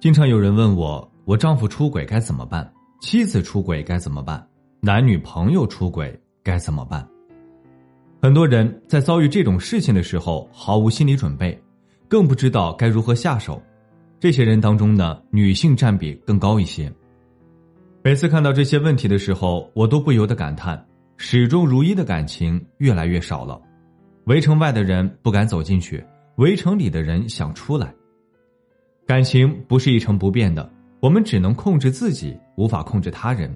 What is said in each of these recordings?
经常有人问我，我丈夫出轨该怎么办？妻子出轨该怎么办？男女朋友出轨该怎么办？很多人在遭遇这种事情的时候毫无心理准备，更不知道该如何下手。这些人当中呢，女性占比更高一些。每次看到这些问题的时候，我都不由得感叹：始终如一的感情越来越少了。围城外的人不敢走进去，围城里的人想出来。感情不是一成不变的，我们只能控制自己，无法控制他人。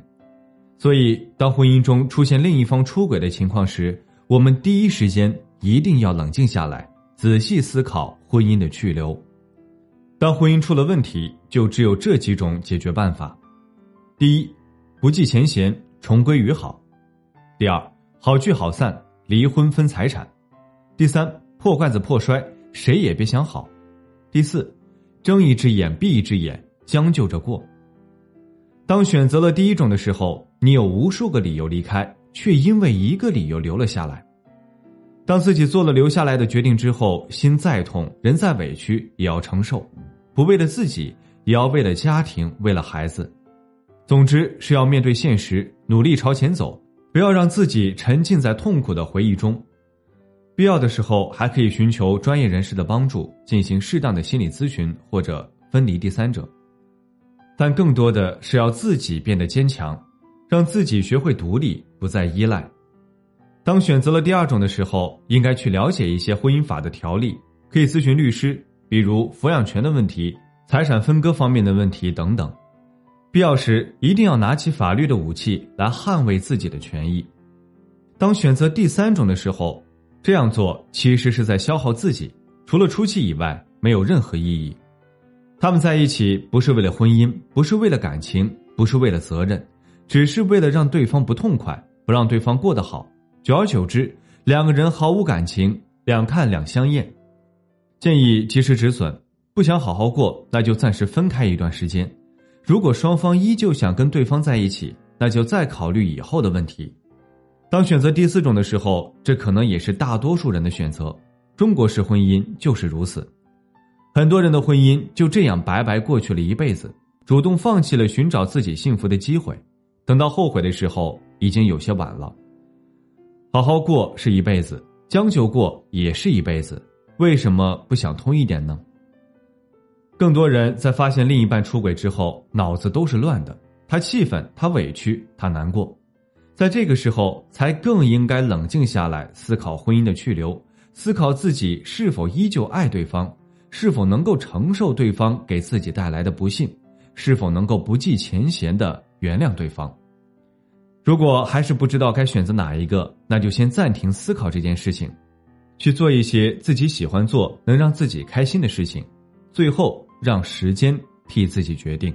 所以，当婚姻中出现另一方出轨的情况时，我们第一时间一定要冷静下来，仔细思考婚姻的去留。当婚姻出了问题，就只有这几种解决办法：第一，不计前嫌，重归于好；第二，好聚好散，离婚分财产；第三，破罐子破摔，谁也别想好；第四。睁一只眼闭一只眼，将就着过。当选择了第一种的时候，你有无数个理由离开，却因为一个理由留了下来。当自己做了留下来的决定之后，心再痛，人再委屈，也要承受，不为了自己，也要为了家庭，为了孩子。总之是要面对现实，努力朝前走，不要让自己沉浸在痛苦的回忆中。必要的时候，还可以寻求专业人士的帮助，进行适当的心理咨询或者分离第三者。但更多的是要自己变得坚强，让自己学会独立，不再依赖。当选择了第二种的时候，应该去了解一些婚姻法的条例，可以咨询律师，比如抚养权的问题、财产分割方面的问题等等。必要时，一定要拿起法律的武器来捍卫自己的权益。当选择第三种的时候。这样做其实是在消耗自己，除了出气以外没有任何意义。他们在一起不是为了婚姻，不是为了感情，不是为了责任，只是为了让对方不痛快，不让对方过得好。久而久之，两个人毫无感情，两看两相厌。建议及时止损，不想好好过，那就暂时分开一段时间。如果双方依旧想跟对方在一起，那就再考虑以后的问题。当选择第四种的时候，这可能也是大多数人的选择。中国式婚姻就是如此，很多人的婚姻就这样白白过去了一辈子，主动放弃了寻找自己幸福的机会，等到后悔的时候，已经有些晚了。好好过是一辈子，将就过也是一辈子，为什么不想通一点呢？更多人在发现另一半出轨之后，脑子都是乱的，他气愤，他委屈，他难过。在这个时候，才更应该冷静下来，思考婚姻的去留，思考自己是否依旧爱对方，是否能够承受对方给自己带来的不幸，是否能够不计前嫌的原谅对方。如果还是不知道该选择哪一个，那就先暂停思考这件事情，去做一些自己喜欢做、能让自己开心的事情，最后让时间替自己决定。